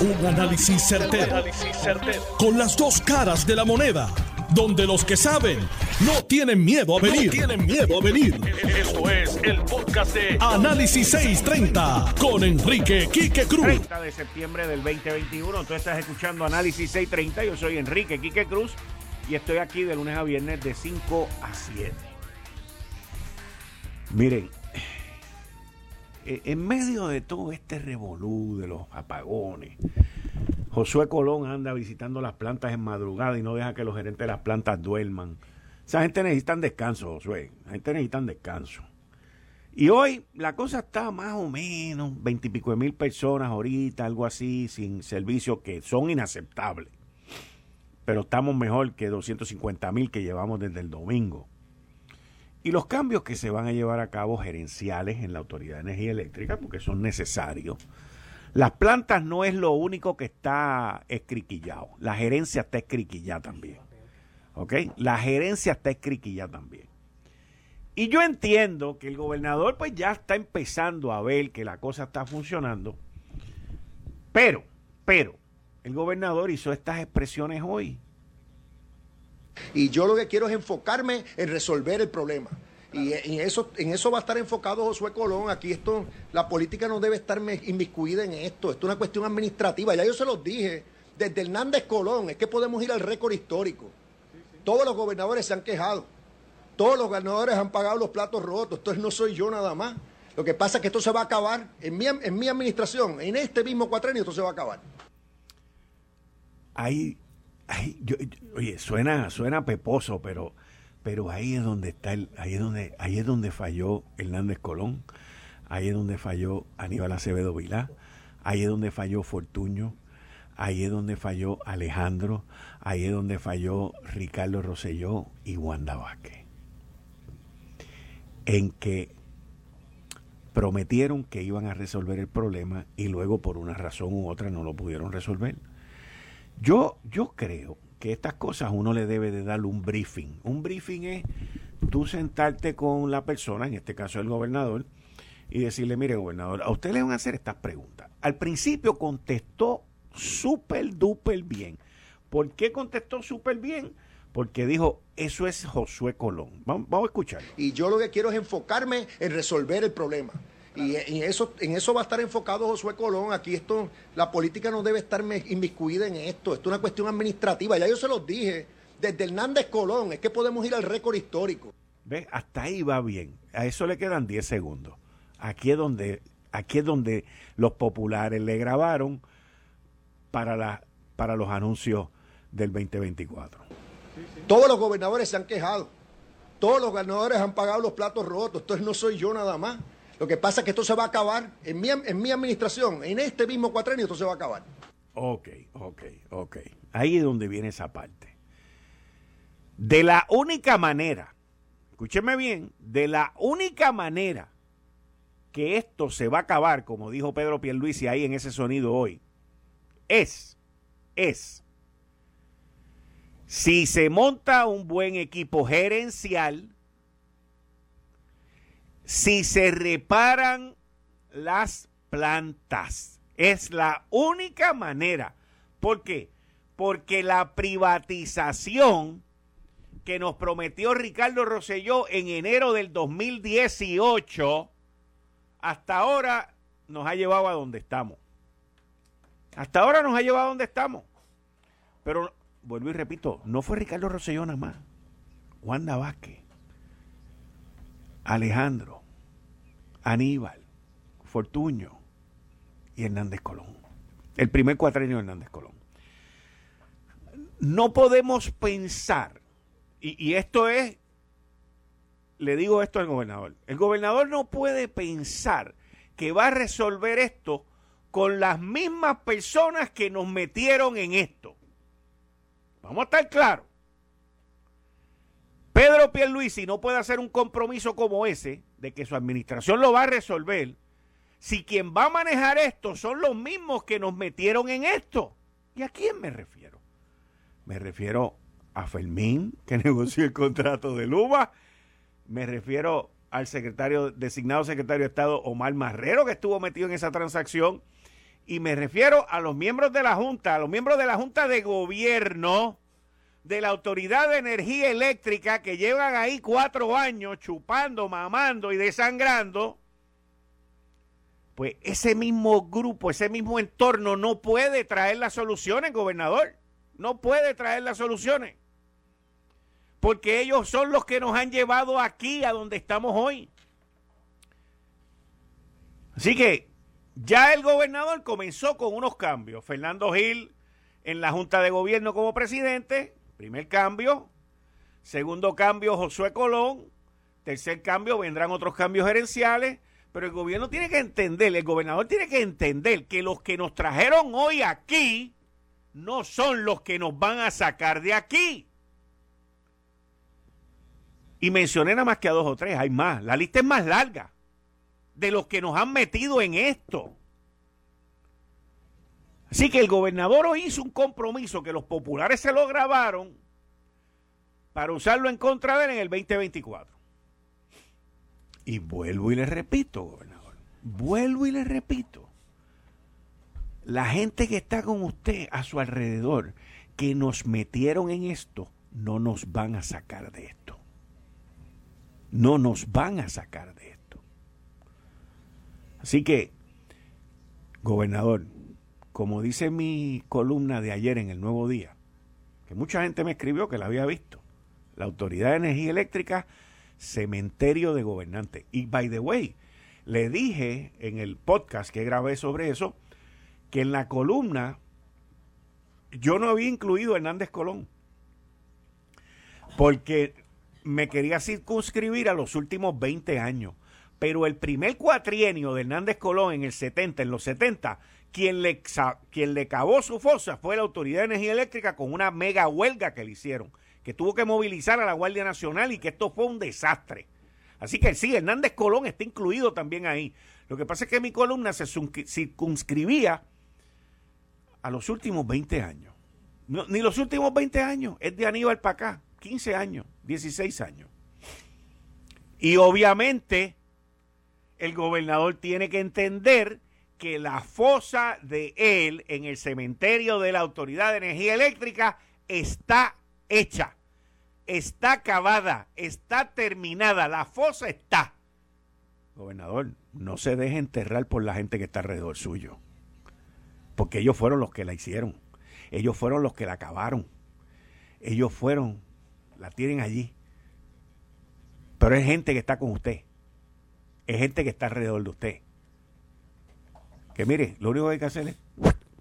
Un análisis certero, Con las dos caras de la moneda. Donde los que saben no tienen miedo a venir. tienen miedo a venir. Esto es el podcast de Análisis 630 con Enrique Quique Cruz. 30 de septiembre del 2021. Tú estás escuchando Análisis 630. Yo soy Enrique Quique Cruz y estoy aquí de lunes a viernes de 5 a 7. Miren, eh, en medio de todo este revolú de los apagones, Josué Colón anda visitando las plantas en madrugada y no deja que los gerentes de las plantas duerman. Esa gente necesita descanso, Josué. La gente necesita descanso. Y hoy la cosa está más o menos, veintipico de mil personas ahorita, algo así, sin servicio, que son inaceptables. Pero estamos mejor que 250 mil que llevamos desde el domingo. Y los cambios que se van a llevar a cabo gerenciales en la Autoridad de Energía Eléctrica, porque son necesarios. Las plantas no es lo único que está escriquillado. La gerencia está escriquillada también. ¿Ok? La gerencia está escriquillada también. Y yo entiendo que el gobernador pues ya está empezando a ver que la cosa está funcionando. Pero, pero, el gobernador hizo estas expresiones hoy. Y yo lo que quiero es enfocarme en resolver el problema. Y en eso, en eso va a estar enfocado Josué Colón. Aquí esto, la política no debe estar inmiscuida en esto. Esto es una cuestión administrativa. Ya yo se los dije, desde Hernández Colón, es que podemos ir al récord histórico. Todos los gobernadores se han quejado. Todos los gobernadores han pagado los platos rotos. Entonces no soy yo nada más. Lo que pasa es que esto se va a acabar en mi, en mi administración, en este mismo cuatrenio, esto se va a acabar. Oye, suena, suena peposo, pero, pero ahí es donde está el, ahí es donde, ahí es donde falló Hernández Colón, ahí es donde falló Aníbal Acevedo Vilá, ahí es donde falló Fortuño, ahí es donde falló Alejandro, ahí es donde falló Ricardo Rosselló y Wanda Vázquez. En que prometieron que iban a resolver el problema y luego por una razón u otra no lo pudieron resolver. Yo, yo creo que estas cosas uno le debe de darle un briefing. Un briefing es tú sentarte con la persona, en este caso el gobernador, y decirle, mire gobernador, a usted le van a hacer estas preguntas. Al principio contestó súper duper bien. ¿Por qué contestó súper bien? Porque dijo, eso es Josué Colón. Vamos, vamos a escuchar. Y yo lo que quiero es enfocarme en resolver el problema. Y en eso, en eso va a estar enfocado Josué Colón. Aquí esto, la política no debe estar inmiscuida en esto. Esto es una cuestión administrativa. Ya yo se los dije. Desde Hernández Colón, es que podemos ir al récord histórico. ¿Ves? Hasta ahí va bien. A eso le quedan 10 segundos. Aquí es donde, aquí es donde los populares le grabaron para, la, para los anuncios del 2024. Todos los gobernadores se han quejado. Todos los gobernadores han pagado los platos rotos. Entonces no soy yo nada más. Lo que pasa es que esto se va a acabar en mi, en mi administración, en este mismo cuatrenio, esto se va a acabar. Ok, ok, ok. Ahí es donde viene esa parte. De la única manera, escúcheme bien, de la única manera que esto se va a acabar, como dijo Pedro Pierluisi ahí en ese sonido hoy, es, es, si se monta un buen equipo gerencial, si se reparan las plantas. Es la única manera. ¿Por qué? Porque la privatización que nos prometió Ricardo Rosselló en enero del 2018, hasta ahora nos ha llevado a donde estamos. Hasta ahora nos ha llevado a donde estamos. Pero, vuelvo y repito, no fue Ricardo Rosselló nada más. Wanda Vázquez, Alejandro, Aníbal, Fortuño y Hernández Colón. El primer cuatrenio de Hernández Colón. No podemos pensar, y, y esto es, le digo esto al gobernador, el gobernador no puede pensar que va a resolver esto con las mismas personas que nos metieron en esto. Vamos a estar claros. Pedro Pierluisi no puede hacer un compromiso como ese de que su administración lo va a resolver si quien va a manejar esto son los mismos que nos metieron en esto. ¿Y a quién me refiero? Me refiero a Fermín, que negoció el contrato de Luma. Me refiero al secretario, designado secretario de Estado Omar Marrero, que estuvo metido en esa transacción. Y me refiero a los miembros de la Junta, a los miembros de la Junta de Gobierno de la Autoridad de Energía Eléctrica que llevan ahí cuatro años chupando, mamando y desangrando. Pues ese mismo grupo, ese mismo entorno no puede traer las soluciones, gobernador. No puede traer las soluciones porque ellos son los que nos han llevado aquí a donde estamos hoy. Así que ya el gobernador comenzó con unos cambios. Fernando Gil en la Junta de Gobierno como presidente, primer cambio. Segundo cambio, Josué Colón. Tercer cambio, vendrán otros cambios gerenciales. Pero el gobierno tiene que entender, el gobernador tiene que entender que los que nos trajeron hoy aquí no son los que nos van a sacar de aquí. Y mencioné nada más que a dos o tres, hay más. La lista es más larga de los que nos han metido en esto. Así que el gobernador hoy hizo un compromiso que los populares se lo grabaron para usarlo en contra de él en el 2024. Y vuelvo y le repito, gobernador, vuelvo y le repito, la gente que está con usted a su alrededor, que nos metieron en esto, no nos van a sacar de esto no nos van a sacar de esto. Así que, gobernador, como dice mi columna de ayer en el Nuevo Día, que mucha gente me escribió que la había visto, la Autoridad de Energía Eléctrica, cementerio de gobernantes. Y, by the way, le dije en el podcast que grabé sobre eso, que en la columna yo no había incluido Hernández Colón. Porque me quería circunscribir a los últimos 20 años. Pero el primer cuatrienio de Hernández Colón en el 70, en los 70, quien le, quien le cavó su fosa fue la Autoridad de Energía Eléctrica con una mega huelga que le hicieron, que tuvo que movilizar a la Guardia Nacional y que esto fue un desastre. Así que sí, Hernández Colón está incluido también ahí. Lo que pasa es que mi columna se circunscribía a los últimos 20 años. ni los últimos 20 años, es de Aníbal para acá. 15 años, 16 años. Y obviamente el gobernador tiene que entender que la fosa de él en el cementerio de la Autoridad de Energía Eléctrica está hecha, está acabada, está terminada, la fosa está. Gobernador, no se deje enterrar por la gente que está alrededor suyo, porque ellos fueron los que la hicieron, ellos fueron los que la acabaron, ellos fueron la tienen allí. Pero es gente que está con usted. Es gente que está alrededor de usted. Mire, lo único que hay que hacer es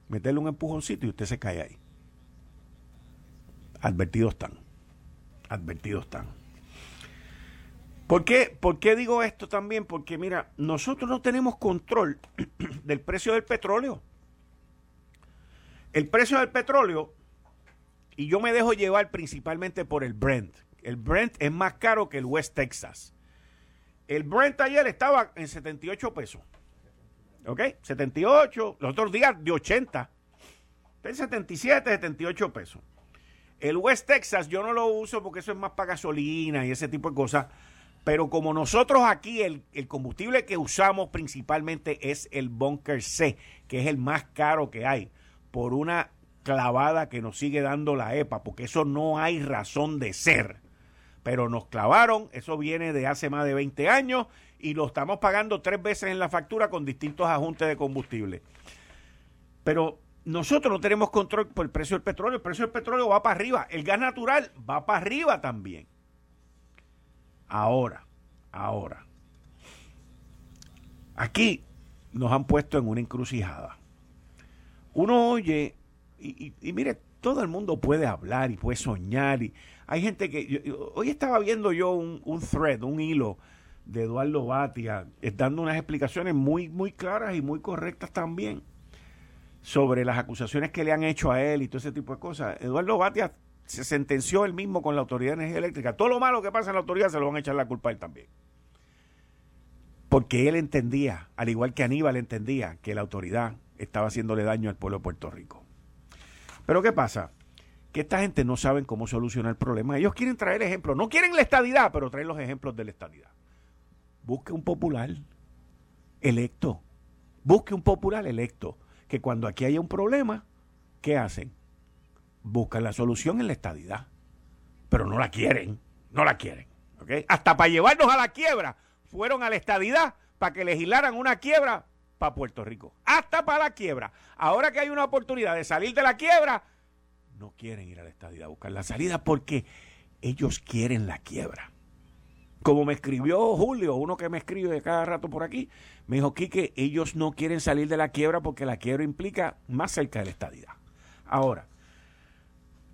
meterle un empujoncito y usted se cae ahí. Advertidos están. Advertidos están. ¿Por qué, ¿Por qué digo esto también? Porque mira, nosotros no tenemos control del precio del petróleo. El precio del petróleo y yo me dejo llevar principalmente por el Brent. El Brent es más caro que el West Texas. El Brent ayer estaba en 78 pesos. ¿Ok? 78. Los otros días de 80. Está en 77, 78 pesos. El West Texas yo no lo uso porque eso es más para gasolina y ese tipo de cosas. Pero como nosotros aquí el, el, combustible que usamos principalmente es el Bunker C, que es el más caro que hay, por una clavada que nos sigue dando la EPA, porque eso no hay razón de ser. Pero nos clavaron, eso viene de hace más de 20 años y lo estamos pagando tres veces en la factura con distintos ajustes de combustible. Pero nosotros no tenemos control por el precio del petróleo, el precio del petróleo va para arriba, el gas natural va para arriba también. Ahora, ahora, aquí nos han puesto en una encrucijada. Uno oye y, mire, todo el mundo puede hablar y puede soñar. Y hay gente que. hoy estaba viendo yo un, thread, un hilo de Eduardo Batia, eh, dando unas explicaciones muy, muy claras y muy correctas también sobre las acusaciones que le han hecho a él y todo ese tipo de cosas. Eduardo Batia se sentenció él mismo con la Autoridad de Energía Eléctrica. Todo lo malo que pasa en la autoridad se lo van a echar la culpa a él también. Porque él entendía, al igual que Aníbal entendía, que la autoridad estaba haciéndole daño al pueblo de Puerto Rico. Pero ¿qué pasa? Que esta gente no sabe cómo solucionar el problema. Ellos quieren traer ejemplos. No quieren la estadidad, pero traen los ejemplos de la estadidad. Busque un popular electo. Busque un popular electo que cuando aquí haya un problema, ¿qué hacen? Buscan la solución en la estadidad. Pero no la quieren, no la quieren. Hasta para llevarnos a la quiebra, fueron a la estadidad para que legislaran una quiebra para Puerto Rico. Hasta para la quiebra. Ahora que hay una oportunidad de salir de la quiebra, no quieren ir a la estadidad a buscar la salida porque ellos quieren la quiebra. Como me escribió Julio, uno que me escribe cada rato por aquí, me dijo, Quique, ellos no quieren salir de la quiebra porque la quiebra implica más cerca de la estadidad. Ahora,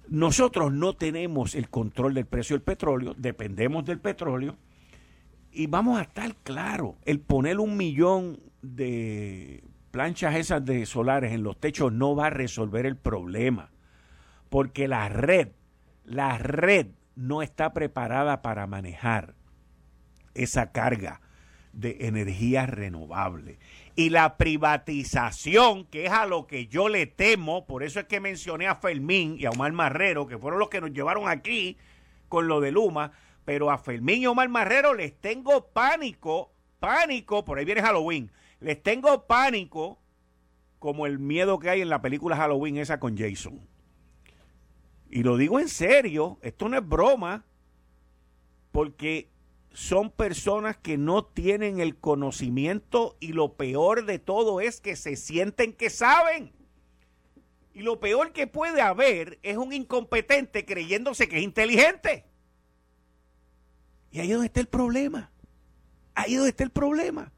nosotros no tenemos el control del precio del petróleo, dependemos del petróleo, y vamos a estar claros, el poner un millón de planchas esas de solares en los techos no va a resolver el problema, porque la red, la red no está preparada para manejar esa carga de energía renovable. Y la privatización, que es a lo que yo le temo, por eso es que mencioné a Fermín y a Omar Marrero, que fueron los que nos llevaron aquí con lo de Luma, pero a Fermín y Omar Marrero les tengo pánico, pánico, por ahí viene Halloween, les tengo pánico como el miedo que hay en la película Halloween esa con Jason. Y lo digo en serio, esto no es broma, porque son personas que no tienen el conocimiento y lo peor de todo es que se sienten que saben. Y lo peor que puede haber es un incompetente creyéndose que es inteligente. Y ahí es donde está el problema. Ahí es donde está el problema.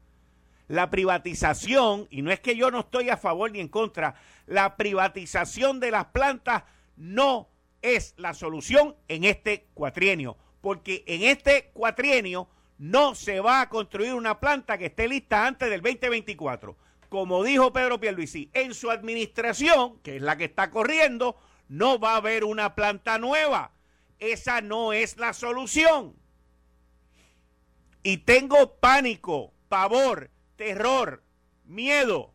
La privatización, y no es que yo no estoy a favor ni en contra, la privatización de las plantas no es la solución en este cuatrienio porque en este cuatrienio no se va a construir una planta que esté lista antes del 2024. Como dijo Pedro Pierluisi, en su administración, que es la que está corriendo, no va a haber una planta nueva. Esa no es la solución. Y tengo pánico, pavor, terror, miedo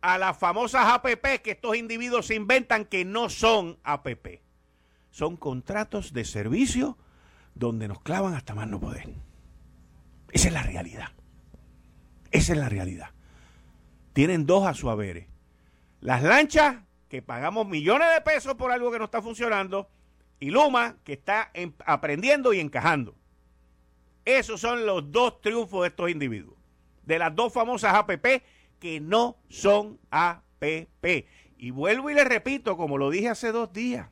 a las famosas APP que estos individuos inventan que no son APP son contratos de servicio donde nos clavan hasta más no poder. Esa es la realidad. Esa es la realidad. Tienen dos a su haber. Las lanchas, que pagamos millones de pesos por algo que no está funcionando, y Luma, que está aprendiendo y encajando. Esos son los dos triunfos de estos individuos. De las dos famosas APP que no son APP. Y vuelvo y le repito, como lo dije hace dos días,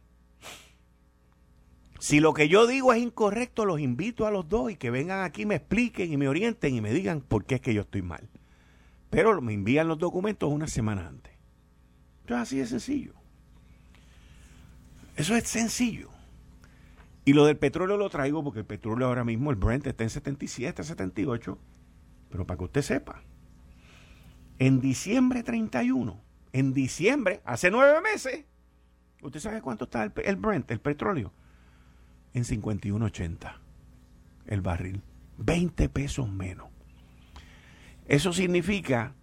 si lo que yo digo es incorrecto, los invito a los dos y que vengan aquí, me expliquen y me orienten y me digan por qué es que yo estoy mal. Pero me envían los documentos una semana antes. Eso es así de sencillo. Eso es sencillo. Y lo del petróleo lo traigo porque el petróleo ahora mismo, el Brent está en 77, 78. Pero para que usted sepa, en diciembre 31, en diciembre, hace nueve meses, ¿usted sabe cuánto está el, el Brent, el petróleo? En 51.80 el barril. 20 pesos menos. Eso significa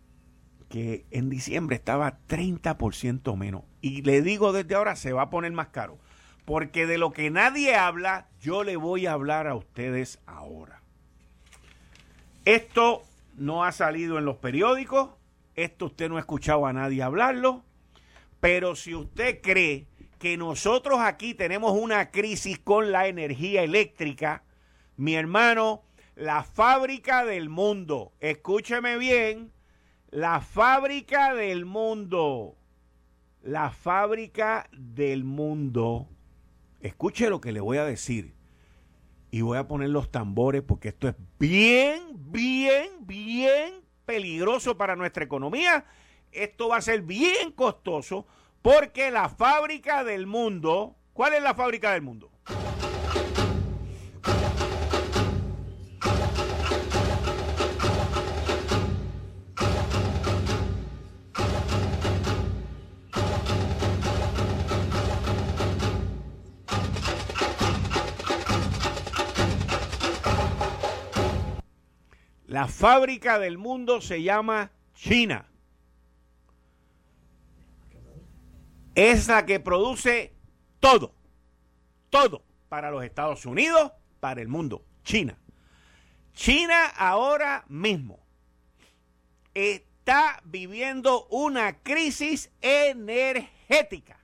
que en diciembre estaba 30% menos. Y le digo desde ahora, se va a poner más caro. Porque de lo que nadie habla, yo le voy a hablar a ustedes ahora. Esto no ha salido en los periódicos, esto usted no ha escuchado a nadie hablarlo, pero si usted cree que nosotros aquí tenemos una crisis con la energía eléctrica, mi hermano, la fábrica del mundo, escúcheme bien, la fábrica del mundo, la fábrica del mundo, escuche lo que le voy a decir. Y voy a poner los tambores porque esto es bien, bien, bien peligroso para nuestra economía. Esto va a ser bien costoso porque la fábrica del mundo, ¿cuál es la fábrica del mundo? La fábrica del mundo se llama China. Es la que produce todo, todo para los Estados Unidos, para el mundo, China. China ahora mismo está viviendo una crisis energética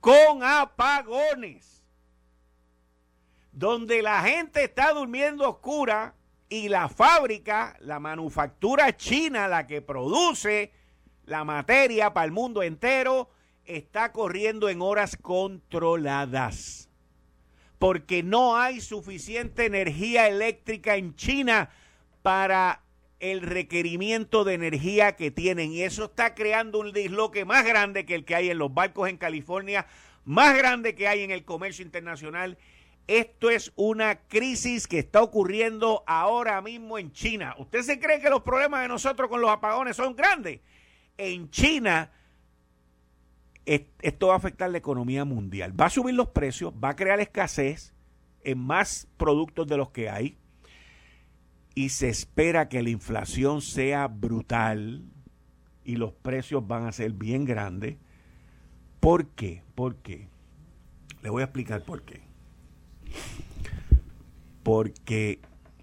con apagones, donde la gente está durmiendo oscura y la fábrica, la manufactura china, la que produce la materia para el mundo entero, está corriendo en horas controladas. Porque no hay suficiente energía eléctrica en China para el requerimiento de energía que tienen. Y eso está creando un disloque más grande que el que hay en los barcos en California, más grande que hay en el comercio internacional. Esto es una crisis que está ocurriendo ahora mismo en China. ¿Usted se cree que los problemas de nosotros con los apagones son grandes? En China, esto va a afectar la economía mundial. Va a subir los precios, va a crear escasez en más productos de los que hay y se espera que la inflación sea brutal y los precios van a ser bien grandes. ¿Por qué? ¿Por qué? Le voy a explicar por qué. Porque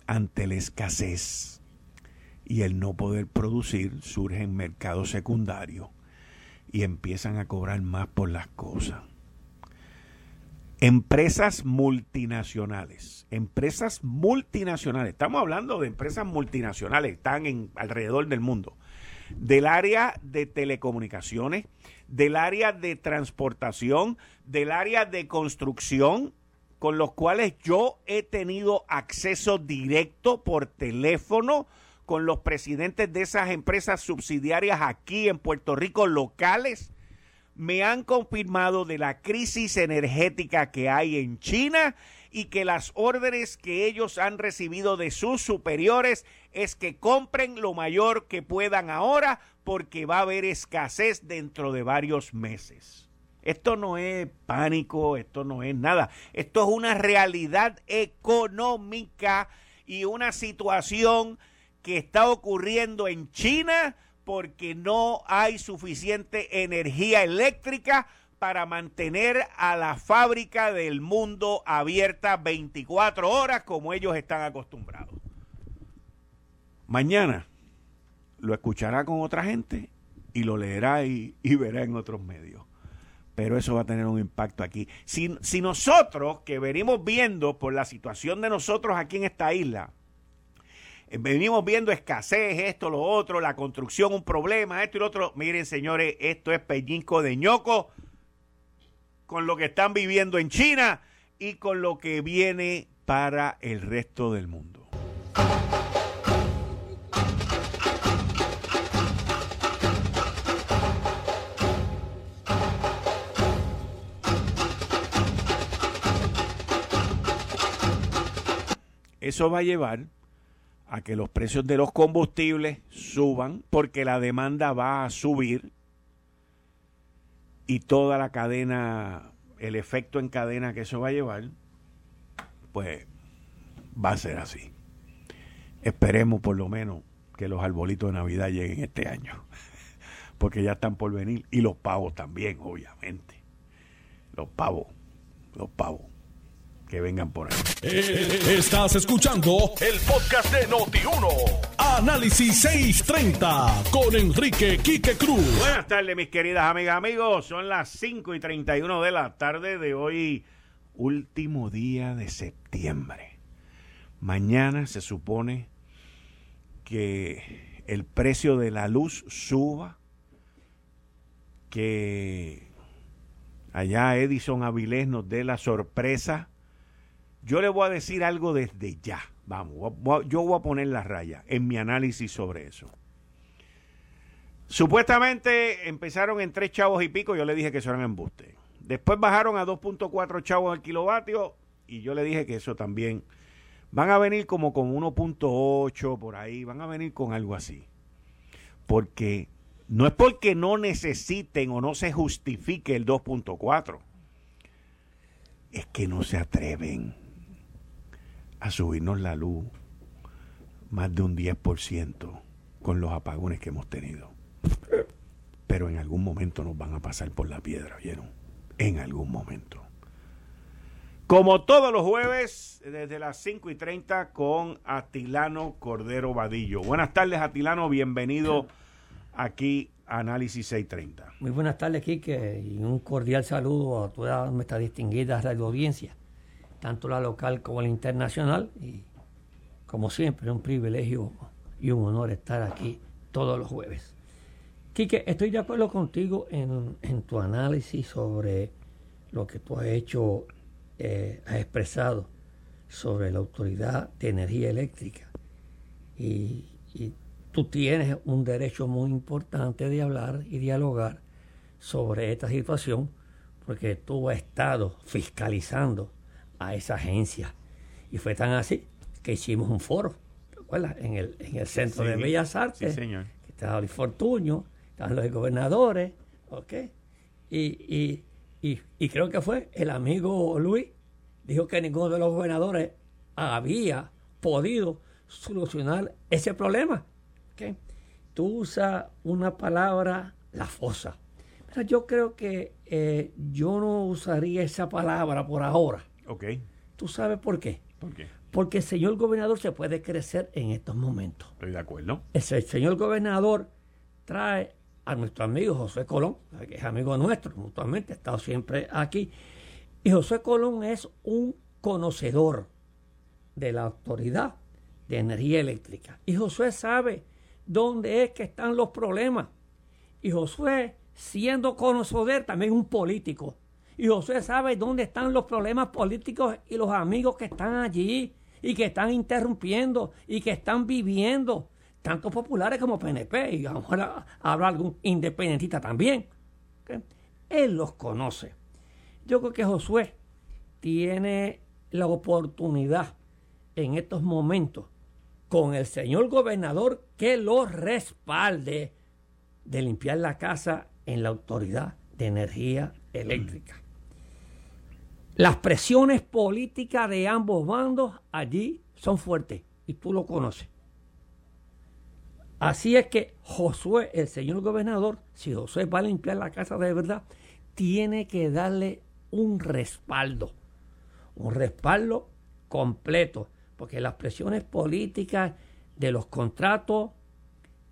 ante la escasez y el no poder producir surgen mercados secundarios y empiezan a cobrar más por las cosas. Empresas multinacionales, empresas multinacionales, estamos hablando de empresas multinacionales, están en alrededor del mundo, del área de telecomunicaciones, del área de transportación, del área de construcción, con los cuales yo he tenido acceso directo por teléfono con los presidentes de esas empresas subsidiarias aquí en Puerto Rico locales me han confirmado de la crisis energética que hay en China y que las órdenes que ellos han recibido de sus superiores es que compren lo mayor que puedan ahora porque va a haber escasez dentro de varios meses. Esto no es pánico, esto no es nada, esto es una realidad económica y una situación que está ocurriendo en China porque no hay suficiente energía eléctrica para mantener a la fábrica del mundo abierta 24 horas como ellos están acostumbrados. Mañana lo escuchará con otra gente y lo leerá y, verá en otros medios. Pero eso va a tener un impacto aquí. Si, si nosotros, que venimos viendo por la situación de nosotros aquí en esta isla, venimos viendo escasez, esto, lo otro, la construcción, un problema, esto y lo otro. Miren, señores, esto es pellizco de ñoco con lo que están viviendo en China y con lo que viene para el resto del mundo. Eso va a llevar a que los precios de los combustibles suban porque la demanda va a subir y toda la cadena, el efecto en cadena que eso va a llevar, pues va a ser así. Esperemos por lo menos que los arbolitos de Navidad lleguen este año, porque ya están por venir y los pavos también, obviamente. Los pavos, los pavos que vengan por ahí. Eh, estás escuchando el podcast de Noti1. Análisis 630 con Enrique Quique Cruz. Buenas tardes, mis queridas amigas, amigos. Son las 5 y 31 de la tarde de hoy, último día de septiembre. Mañana se supone que el precio de la luz suba, que allá Edison Avilés nos dé la sorpresa yo le voy a decir algo desde ya. Vamos, yo voy a poner la raya en mi análisis sobre eso. Supuestamente empezaron en tres chavos y pico, yo le dije que eso eran embuste. Después bajaron a 2.4 chavos al kilovatio y yo le dije que eso también van a venir como con 1.8 por ahí, van a venir con algo así. Porque no es porque no necesiten o no se justifique el 2.4, es que no se atreven a subirnos la luz más de un 10% con los apagones que hemos tenido. Pero en algún momento nos van a pasar por la piedra, ¿vieron? En algún momento. Como todos los jueves, desde las 5 y 30 con Atilano Cordero Vadillo. Buenas tardes, Atilano. Bienvenido aquí a Análisis 630. Muy buenas tardes, Quique, y un cordial saludo a toda nuestra distinguida radio audiencia, tanto la local como la internacional. Y como siempre, un privilegio y un honor estar aquí todos los jueves. Quique, estoy de acuerdo contigo en, en tu análisis sobre lo que tú has hecho eh, ha expresado sobre la Autoridad de Energía Eléctrica. Y, tú tienes un derecho muy importante de hablar y dialogar sobre esta situación porque tú has estado fiscalizando a esa agencia. Y fue tan así que hicimos un foro, ¿te acuerdas? En el, en el Centro de Bellas Artes. Sí, señor. Que estaba Luis Fortuño, estaban los gobernadores, ¿ok? y, y, creo que fue el amigo Luis, dijo que ninguno de los gobernadores había podido solucionar ese problema. Tú usas una palabra, la fosa. Pero yo creo que eh, yo no usaría esa palabra por ahora. Ok. ¿Tú sabes por qué? ¿Por qué? Porque el señor gobernador se puede crecer en estos momentos. Estoy de acuerdo. el señor gobernador trae a nuestro amigo José Colón, que es amigo nuestro, mutuamente, ha estado siempre aquí. Y José Colón es un conocedor de la autoridad de energía eléctrica. Y José sabe dónde es que están los problemas. Y Josué, siendo conocedor, también un político. Y Josué sabe dónde están los problemas políticos y los amigos que están allí y que están interrumpiendo y que están viviendo tanto populares como PNP, y a lo mejor habrá algún independentista también. Él los conoce. Yo creo que Josué tiene la oportunidad en estos momentos con el señor gobernador que lo respalde de limpiar la casa en la autoridad de energía eléctrica. Las presiones políticas de ambos bandos allí son fuertes y tú lo conoces. Así es que Josué, el señor gobernador, si Josué va a limpiar la casa de verdad, tiene que darle un respaldo, un respaldo completo, porque las presiones políticas de los contratos,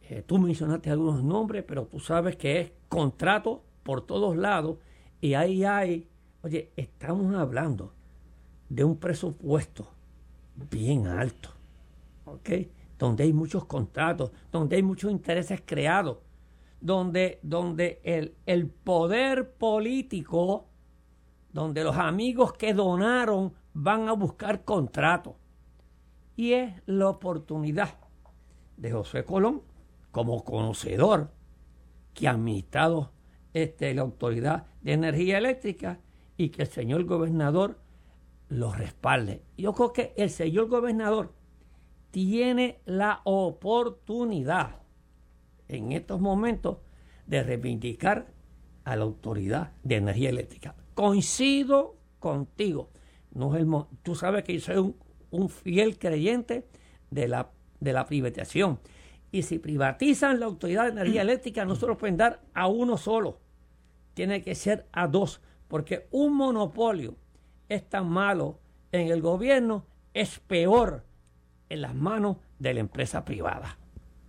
eh, tú mencionaste algunos nombres, pero tú sabes que es contrato por todos lados y ahí hay, oye, estamos hablando de un presupuesto bien alto, ¿ok? donde hay muchos contratos, donde hay muchos intereses creados, donde, donde el, el poder político, donde los amigos que donaron van a buscar contratos. Y es la oportunidad de José Colón, como conocedor que ha administrado este, la Autoridad de Energía Eléctrica y que el señor gobernador lo respalde. Yo creo que el señor gobernador tiene la oportunidad en estos momentos de reivindicar a la autoridad de energía eléctrica. Coincido contigo. No es el, tú sabes que yo soy un, fiel creyente de la, de la privatización. Y si privatizan la autoridad de energía eléctrica, no se lo pueden dar a uno solo. Tiene que ser a dos. Porque un monopolio es tan malo en el gobierno, es peor en las manos de la empresa privada.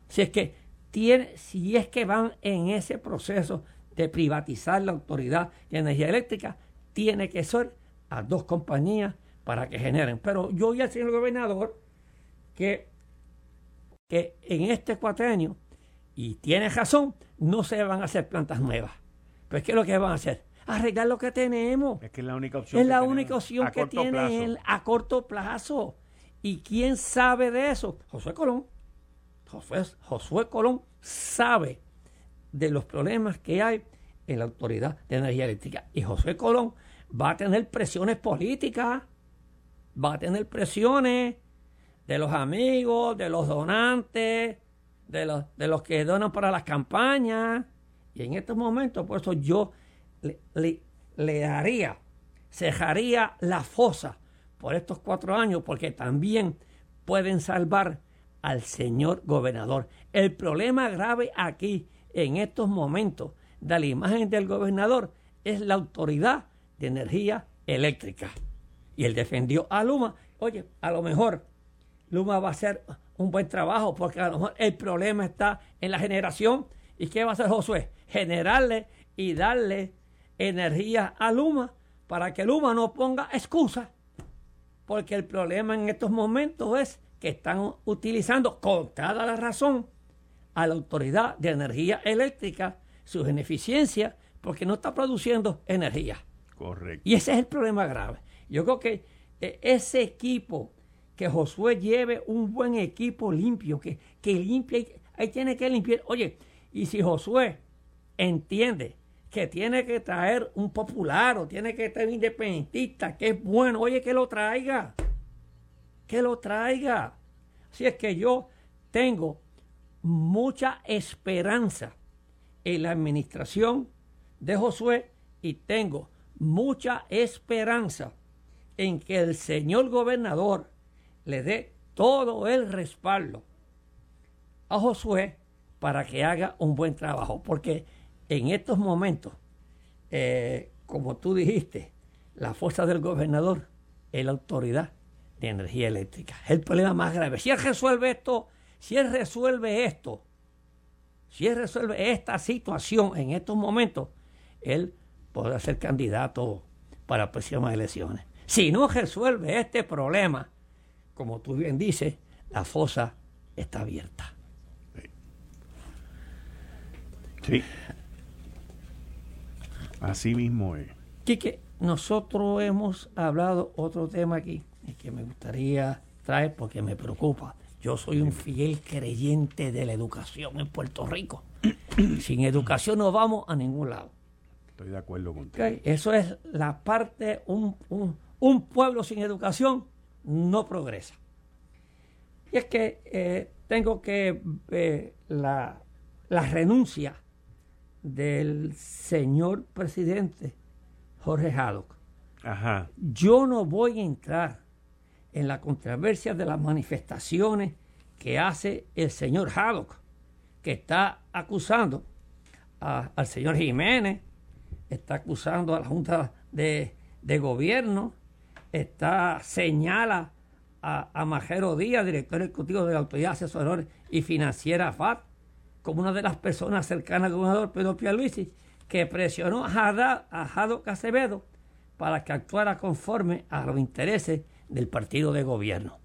Si es que tiene, si es que van en ese proceso de privatizar la autoridad de energía eléctrica, tiene que ser a dos compañías para que generen. Pero yo sé el gobernador que, que en este cuatrenio, y tiene razón, no se van a hacer plantas nuevas. Pues ¿qué es lo que van a hacer? Arreglar lo que tenemos. Es que es la única opción. Es la única opción que tiene a corto plazo. ¿Y quién sabe de eso? Josué Colón. Josué, Colón sabe de los problemas que hay en la Autoridad de Energía Eléctrica. Y Josué Colón va a tener presiones políticas, va a tener presiones de los amigos, de los donantes, de los, de los que donan para las campañas. Y en estos momentos, por eso yo le, le, daría, cejaría la fosa por estos cuatro años porque también pueden salvar al señor gobernador. El problema grave aquí, en estos momentos, de la imagen del gobernador es la autoridad de energía eléctrica. Y él defendió a Luma. Oye, a lo mejor Luma va a hacer un buen trabajo porque a lo mejor el problema está en la generación. ¿Y qué va a hacer Josué? Generarle y darle energía a Luma para que Luma no ponga excusa. Porque el problema en estos momentos es que están utilizando con toda la razón a la Autoridad de Energía Eléctrica sus ineficiencias porque no está produciendo energía. Correcto. Y ese es el problema grave. Yo creo que eh, ese equipo, que Josué lleve un buen equipo limpio, que, que limpie, ahí tiene que limpiar. Oye, y si Josué entiende que tiene que traer un popular o tiene que traer un independentista, que es bueno, oye, que lo traiga. Que lo traiga. Así es que yo tengo mucha esperanza en la administración de Josué y tengo mucha esperanza en que el señor gobernador le dé todo el respaldo a Josué para que haga un buen trabajo. Porque en estos momentos, eh, como tú dijiste, la fuerza del gobernador es la autoridad de energía eléctrica. Es el problema más grave. Si él resuelve esto, si él resuelve esto, si él resuelve esta situación en estos momentos, él podrá ser candidato para las próximas elecciones. Si no resuelve este problema, como tú bien dices, la fosa está abierta. Sí. Así mismo es. Quique, nosotros hemos hablado otro tema aquí que me gustaría traer porque me preocupa. Yo soy un fiel creyente de la educación en Puerto Rico. Sin educación no vamos a ningún lado. Estoy de acuerdo contigo. Eso es la parte, un, un, pueblo sin educación no progresa. Y es que eh, tengo que eh, la, la renuncia del señor presidente Jorge Haddock. Ajá. Yo no voy a entrar en la controversia de las manifestaciones que hace el señor Haddock, que está acusando al señor Jiménez, está acusando a la Junta de, Gobierno, está señala a, a, Majero Díaz, director ejecutivo de la Autoridad Asesoradora y Financiera FAT, como una de las personas cercanas al gobernador Pedro Pierluisi, que presionó a, Haddock Acevedo para que actuara conforme a los intereses del partido de gobierno.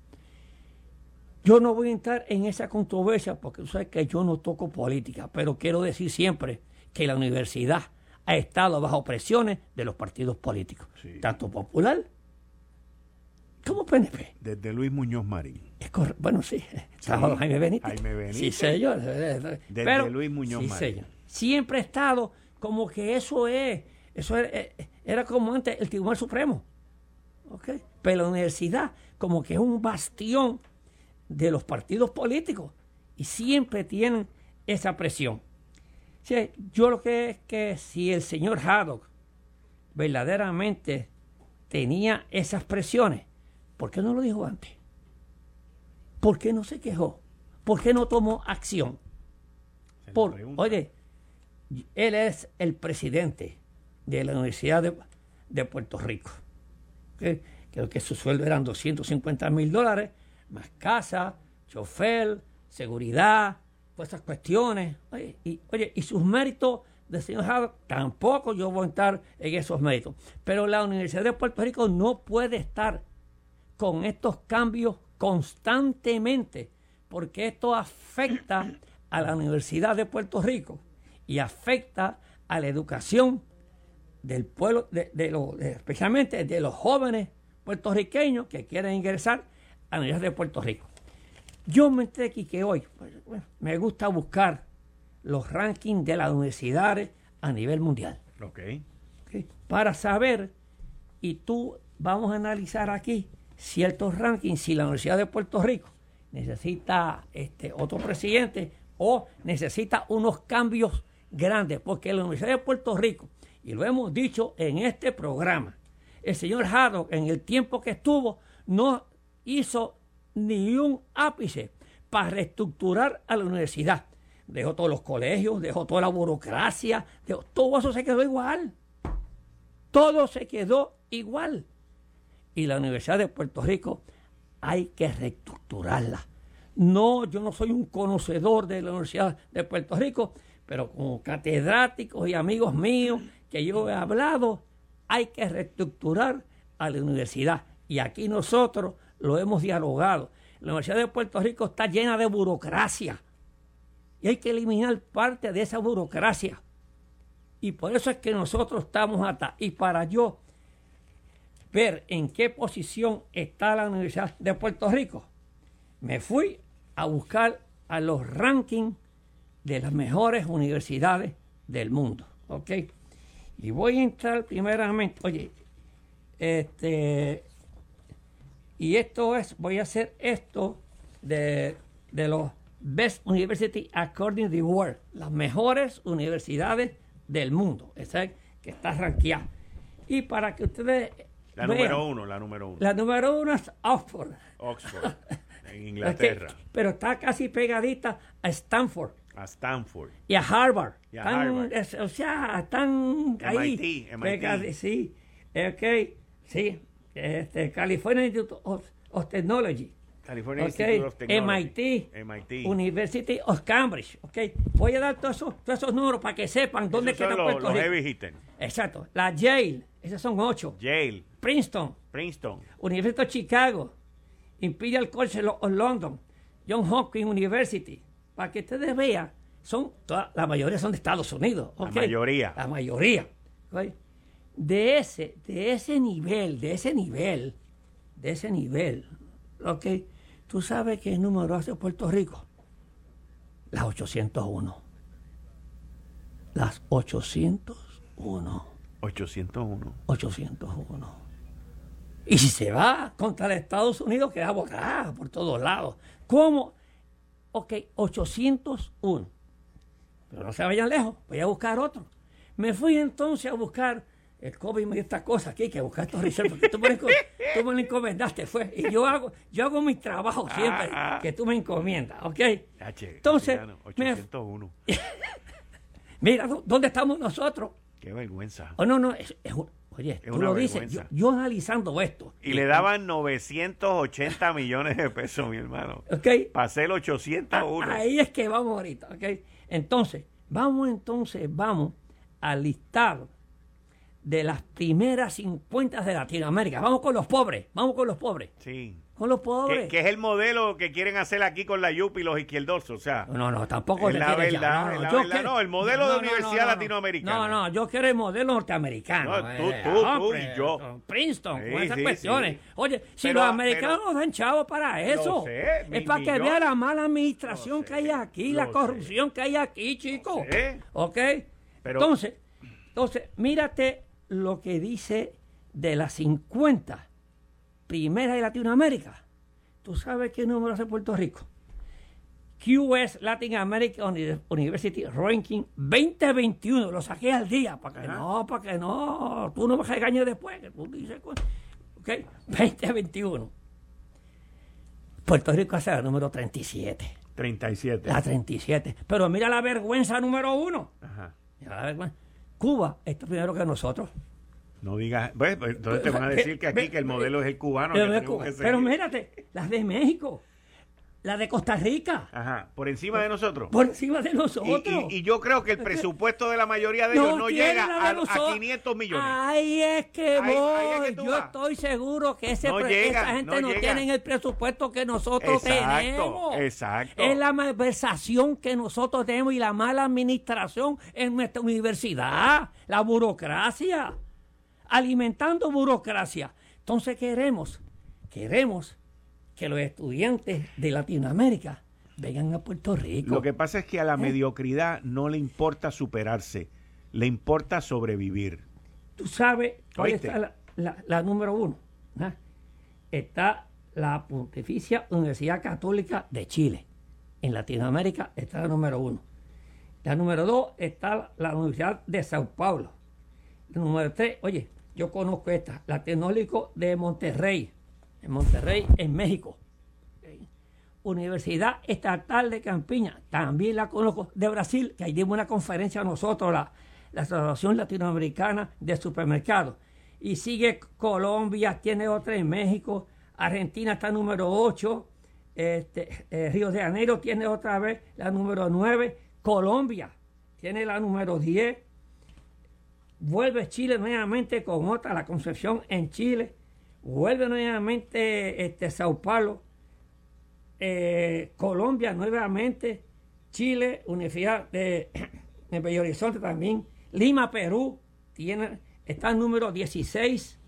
Yo no voy a entrar en esa controversia porque tú sabes que yo no toco política, pero quiero decir siempre que la universidad ha estado bajo presiones de los partidos políticos, tanto popular como PNP. Desde Luis Muñoz Marín. bueno, sí, Jaime Benítez. Jaime Benítez. Sí, señor. Desde Luis Muñoz Marín. Siempre ha estado como que eso es, eso era, era como antes el Tribunal Supremo. ¿Okay? Pero la universidad como que es un bastión de los partidos políticos y siempre tienen esa presión. yo lo que es que si el señor Haddock verdaderamente tenía esas presiones, ¿por qué no lo dijo antes? ¿Por qué no se quejó? ¿Por qué no tomó acción? Por, oye, él es el presidente de la Universidad de, Puerto Rico creo que su sueldo eran 250 mil dólares, más casa, chofer, seguridad, todas esas cuestiones. Oye, y, oye, y sus méritos del señor Harvard, tampoco yo voy a estar en esos méritos. Pero la Universidad de Puerto Rico no puede estar con estos cambios constantemente, porque esto afecta a la Universidad de Puerto Rico y afecta a la educación del pueblo, de, especialmente de los jóvenes puertorriqueños que quieren ingresar a la Universidad de Puerto Rico. Yo me enteré aquí que hoy pues, me gusta buscar los rankings de las universidades a nivel mundial. Okay. Para saber, y tú vamos a analizar aquí ciertos rankings, si la Universidad de Puerto Rico necesita este, otro presidente o necesita unos cambios grandes, porque la Universidad de Puerto Rico, y lo hemos dicho en este programa, el señor Haddock, en el tiempo que estuvo, no hizo ni un ápice para reestructurar a la universidad. Dejó todos los colegios, dejó toda la burocracia, todo eso se quedó igual. Todo se quedó igual. Y la Universidad de Puerto Rico hay que reestructurarla. No, yo no soy un conocedor de la Universidad de Puerto Rico, pero como catedráticos y amigos míos que yo he hablado, hay que reestructurar a la universidad. Y aquí nosotros lo hemos dialogado. La Universidad de Puerto Rico está llena de burocracia. Y hay que eliminar parte de esa burocracia. Y por eso es que nosotros estamos hasta. Y para yo ver en qué posición está la Universidad de Puerto Rico, me fui a buscar a los rankings de las mejores universidades del mundo. ¿Ok? Y voy a entrar primeramente, oye, este, y esto es, voy a hacer esto de, de los Best University According to the World, las mejores universidades del mundo, esa que está rankeada. Y para que ustedes la número uno, la número uno. La número uno es Oxford. Oxford, en Inglaterra. pero está casi pegadita a Stanford. A Stanford. Y a Harvard. Y a Harvard. o sea, están ahí. MIT, MIT. sí, ok, sí. Este, California Institute of, Technology. California Institute of Technology. MIT, MIT, University of Cambridge. Okay. Voy a dar todos esos, todos esos números para que sepan dónde queda Puerto los, Rico. Heavy Exacto. La Yale, esas son ocho. Yale. Princeton. Princeton. Universidad de Chicago. Imperial College of London. John Hopkins University. Para que ustedes vean, son la mayoría son de Estados Unidos. La mayoría. La mayoría. De ese, de ese nivel, de ese nivel, de ese nivel, ¿ok? ¿Tú sabes qué número hace Puerto Rico? Las 801. Las 801. 801. 801. Y si se va contra los Estados Unidos, queda boca por todos lados. ¿Cómo? Ok, 801. Pero no se vayan lejos, voy a buscar otro. Me fui entonces a buscar el COVID me dio esta cosa aquí, que buscar estos research, porque tú me, tú me lo encomendaste, fue. Y yo hago, yo hago mi trabajo siempre, ah, ah. que tú me encomiendas, ¿ok? Entonces, 801. mira, ¿dónde estamos nosotros? Qué vergüenza. Oh, no, no, es, oye, tú lo dices, yo, analizando esto. Y, le daban 980 millones de pesos, mi hermano. ¿Ok? Pasé el 801. Ah, ahí es que vamos ahorita, ¿ok? Entonces, vamos entonces, vamos al listado de las primeras 50 de Latinoamérica. Vamos con los pobres, vamos con los pobres. Sí. Con los pobres. Que, es el modelo que quieren hacer aquí con la YUP y los izquierdosos. O sea, no, no, tampoco es la verdad. No, no, el modelo de universidad latinoamericana. No, no, yo quiero el modelo norteamericano. tú, eh, tú, tú y yo. Princeton, con esas cuestiones. Oye, si los americanos nos dan chavos para eso, es para que vean la mala administración que hay aquí, la corrupción que hay aquí, chicos. ¿Ok? Entonces, entonces, mírate lo que dice de las 50 primeras de Latinoamérica. ¿Tú sabes qué número hace Puerto Rico? QS Latin American University Ranking 2021. Lo saqué al día. Para que no, para que no. Tú no me regañes después. Que tú dices, ok, 2021. Puerto Rico hace el número 37. 37. La 37. Pero mira la vergüenza número uno. Ajá. Mira la vergüenza. Cuba está primero que nosotros. No digas, pues, pues, entonces te van a decir que aquí que el modelo es el cubano. Pero, pero mírate, las de México, la de Costa Rica. Ajá, por encima de nosotros. Por encima de nosotros. Y, yo creo que el presupuesto de la mayoría de ellos no, llega a, 500 millones. Ahí es que voy. yo estoy seguro que ese esa gente no, tiene el presupuesto que nosotros tenemos. Exacto. Es la malversación que nosotros tenemos y la mala administración en nuestra universidad. La burocracia. Alimentando burocracia. Entonces queremos, queremos que los estudiantes de Latinoamérica vengan a Puerto Rico. Lo que pasa es que a la ¿Eh? mediocridad no le importa superarse, le importa sobrevivir. Tú sabes cuál está la, número uno. ¿Ah? Está la Pontificia Universidad Católica de Chile. En Latinoamérica está la número uno. La número dos está la Universidad de Sao Paulo. La número tres, oye, yo conozco esta, la Tecnológico de Monterrey en Monterrey, en México. Universidad Estatal de Campiña, también la conozco, de Brasil, que ahí dimos una conferencia a nosotros, la, la Asociación Latinoamericana de Supermercados. y sigue Colombia, tiene otra en México, Argentina está número 8, este, eh, Río de Janeiro tiene otra vez la número 9, Colombia tiene la número 10, vuelve Chile nuevamente con otra, la Concepción en Chile, vuelve nuevamente este, Sao Paulo, eh, Colombia nuevamente, Chile, Universidad de, de Bello Horizonte también, Lima, Perú, tiene, está el número 16.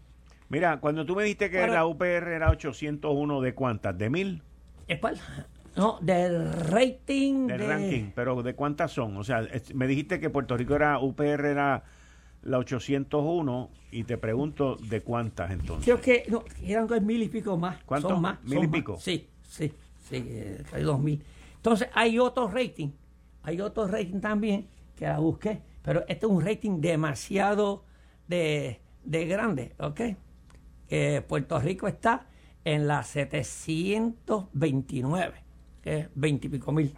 Mira, cuando tú me dijiste que la UPR era 801, ¿de cuántas? ¿De mil? No, del rating. Del ranking, pero ¿de cuántas son? O sea, me dijiste que Puerto Rico era, UPR era la 801 y te pregunto de cuántas entonces. Creo que no, eran dos mil y pico más. ¿Cuántos? Son más. ¿Mil y pico? Sí, sí, sí, eh, hay dos mil. Entonces hay otro rating, hay otro rating también que la busqué, pero este es un rating demasiado de, de grande, ¿ok? Puerto Rico está en la 729, que es 20 y pico mil.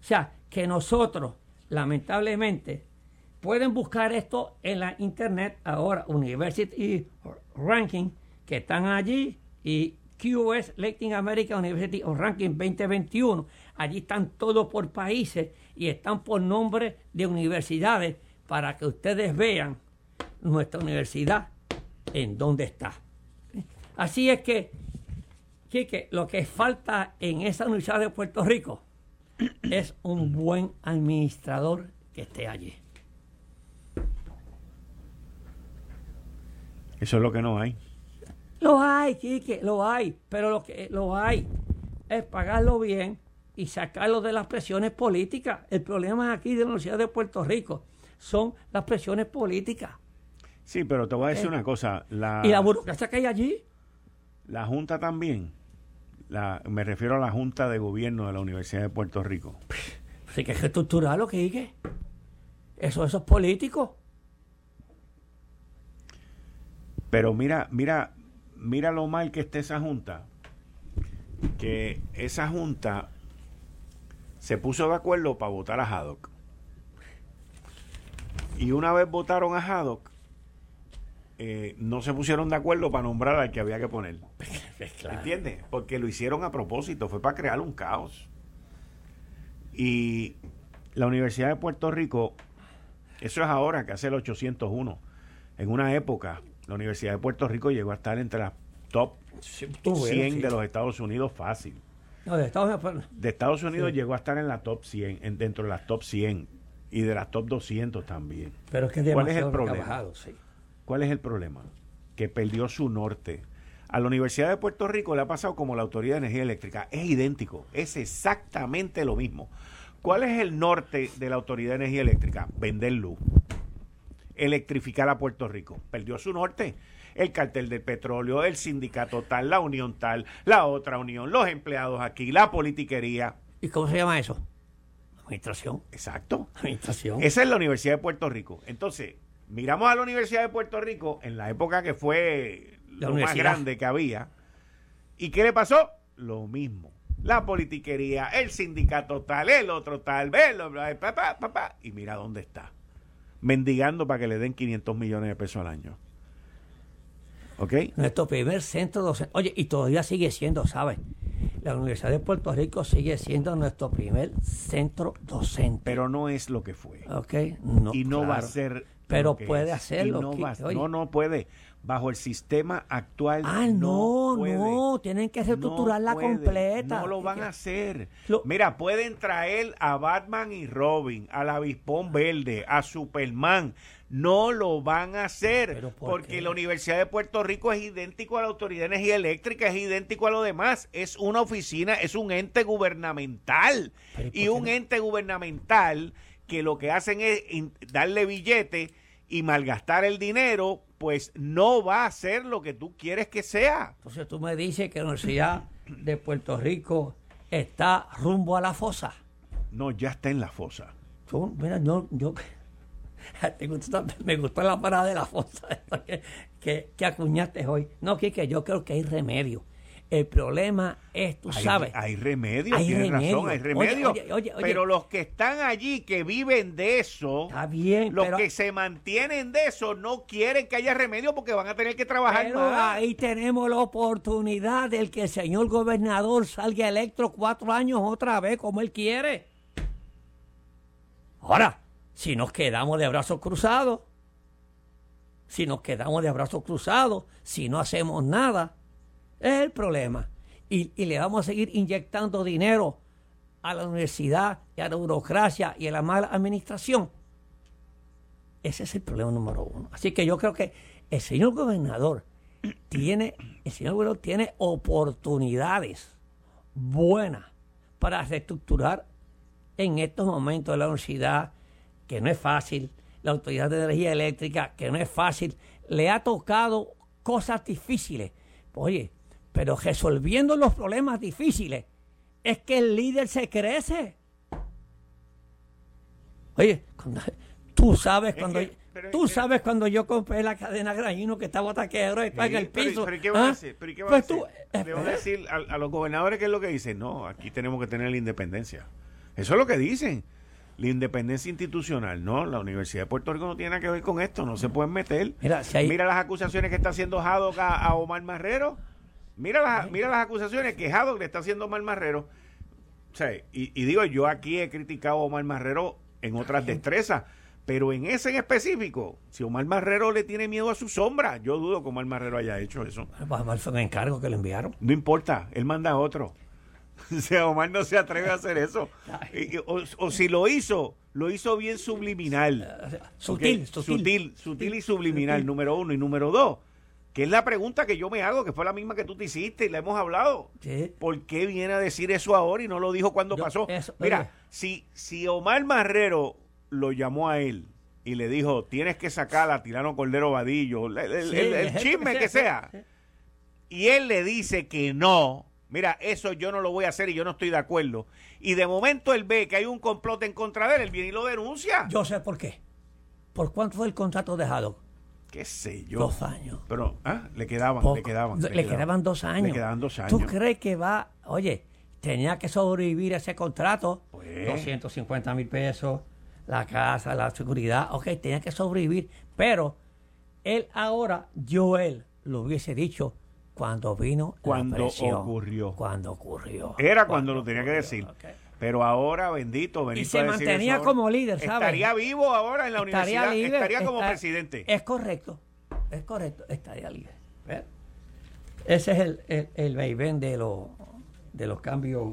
O sea, que nosotros, lamentablemente, pueden buscar esto en la internet ahora, University Ranking, que están allí, y QS Latin American University Ranking 2021. Allí están todos por países y están por nombre de universidades para que ustedes vean nuestra universidad en dónde está. Así es que, Quique, lo que falta en esa universidad de Puerto Rico es un buen administrador que esté allí. Eso es lo que no hay. Lo hay, Quique, lo hay, pero lo que lo hay es pagarlo bien y sacarlo de las presiones políticas. El problema aquí de la Universidad de Puerto Rico son las presiones políticas. Sí, pero te voy a decir Eh, una cosa. La, ¿Y la burocracia que hay allí? La Junta también. La, me refiero a la Junta de Gobierno de la Universidad de Puerto Rico. Sí, que hay que estructurarlo, Quique. Eso, eso es político. Pero mira, mira, mira lo mal que está esa Junta. Que esa Junta se puso de acuerdo para votar a Haddock. Y una vez votaron a Haddock, eh, no se pusieron de acuerdo para nombrar al que había que poner. ¿Entiendes? Porque lo hicieron a propósito, fue para crear un caos. Y la Universidad de Puerto Rico, eso es ahora que hace el 801. En una época, la Universidad de Puerto Rico llegó a estar entre las top 100 de los Estados Unidos fácil. No, de Estados Unidos. De Estados Unidos Sí. llegó a estar en la top 100, en- dentro de las top 100 y de las top 200 también. Pero es que es ¿Cuál es el problema? sí. ¿Cuál es el problema? Que perdió su norte. A la Universidad de Puerto Rico le ha pasado como la Autoridad de Energía Eléctrica. Es idéntico, es exactamente lo mismo. ¿Cuál es el norte de la Autoridad de Energía Eléctrica? Vender luz. Electrificar a Puerto Rico. Perdió su norte. El cartel del petróleo, el sindicato tal, la unión tal, la otra unión, los empleados aquí, la politiquería. ¿Y cómo se llama eso? Administración. Exacto. Administración. Esa es la Universidad de Puerto Rico. Entonces, miramos a la Universidad de Puerto Rico en la época que fue La lo más grande que había. ¿Y qué le pasó? Lo mismo. La politiquería, el sindicato tal, el otro tal, bla, pa. y mira dónde está. Mendigando para que le den 500 millones de pesos al año. ¿Ok? Nuestro primer centro docente. Oye, y todavía sigue siendo, ¿sabes? La Universidad de Puerto Rico sigue siendo nuestro primer centro docente. Pero no es lo que fue. ¿Ok? No, y no va a ser. Pero puede hacerlo, No, va- no, no puede. Bajo el sistema actual. Ah, no, puede. no, tienen que reestructurarla No completa. No lo van a hacer. Lo- Mira, pueden traer a Batman y Robin, al Avispón Verde, a Superman. No lo van a hacer. ¿Pero por porque qué? la Universidad de Puerto Rico es idéntico a la Autoridad de Energía Eléctrica, es idéntico a lo demás. Es una oficina, es un ente gubernamental. ¿y un no? ente gubernamental que lo que hacen es darle billete y malgastar el dinero, pues no va a ser lo que tú quieres que sea. Entonces tú me dices que la Universidad de Puerto Rico está rumbo a la fosa. No, ya está en la fosa. Yo, mira, yo, yo te gustó- me gustó la parada de la fosa que, que, que acuñaste hoy. No, Quique, yo creo que hay remedio. El problema es, tú hay, sabes. Hay remedio, hay tienes remedio. razón, hay remedio. Oye, oye, oye, pero los que están allí, que viven de eso, está bien, los que se mantienen de eso, no quieren que haya remedio porque van a tener que trabajar pero Ahí tenemos la oportunidad del que el señor gobernador salga electo cuatro años otra vez como él quiere. Ahora, si nos quedamos de brazos cruzados, si nos quedamos de brazos cruzados, si no hacemos nada, es el problema. Y, le vamos a seguir inyectando dinero a la universidad y a la burocracia y a la mala administración. Ese es el problema número uno. Así que yo creo que el señor gobernador tiene, el señor gobernador tiene oportunidades buenas para reestructurar en estos momentos la universidad, que no es fácil, la Autoridad de Energía Eléctrica, que no es fácil, le ha tocado cosas difíciles. Oye, pero resolviendo los problemas difíciles es que el líder se crece. Oye, tú sabes cuando... Tú sabes cuando yo compré la cadena Granino que estaba taquero y en el piso. Pero, ¿y qué va a decir? ¿Pero qué va a decir? Le voy a decir a, los gobernadores qué es lo que dicen. No, aquí tenemos que tener la independencia. Eso es lo que dicen. La independencia institucional, no, la Universidad de Puerto Rico no tiene nada que ver con esto, no se pueden meter. Mira, Mira las acusaciones que está haciendo Haddock a, Omar Marrero. Mira las, mira las acusaciones que Haddock le está haciendo a Omar Marrero. O sea, y, digo, yo aquí he criticado a Omar Marrero en otras destrezas, pero en ese en específico, si Omar Marrero le tiene miedo a su sombra, yo dudo que Omar Marrero haya hecho eso. Omar fue un encargo que le enviaron. No importa, él manda a otro. O sea, Omar no se atreve a hacer eso. O, si lo hizo, lo hizo bien subliminal. Sutil, sutil, sutil, y subliminal, número uno. Y número dos, que es la pregunta que yo me hago, que fue la misma que tú te hiciste y la hemos hablado. ¿Por qué viene a decir eso ahora y no lo dijo cuando pasó? Mira, si, si Omar Marrero lo llamó a él y le dijo, tienes que sacar a Tirano Cordero Vadillo, el chisme que sea, y él le dice que no, mira, eso yo no lo voy a hacer y yo no estoy de acuerdo. Y de momento él ve que hay un complot en contra de él, él viene y lo denuncia. Yo sé por qué. ¿Por cuánto fue el contrato dejado? ¿Qué sé yo? Dos años. Pero, ah, le quedaban, le quedaban. Le, quedaban, dos años. Le quedaban dos años. ¿Tú crees que va, oye, tenía que sobrevivir ese contrato? Pues. 250 mil pesos, la casa, la seguridad, ok, tenía que sobrevivir. Pero él ahora, yo él, lo hubiese dicho, cuando vino cuando ocurrió cuando ocurrió era cuando, lo tenía que decir pero ahora bendito Benito y se mantenía como líder ¿sabes? estaría vivo ahora en la universidad estaría como presidente es correcto es correcto estaría líder ese es el el, el de los de los cambios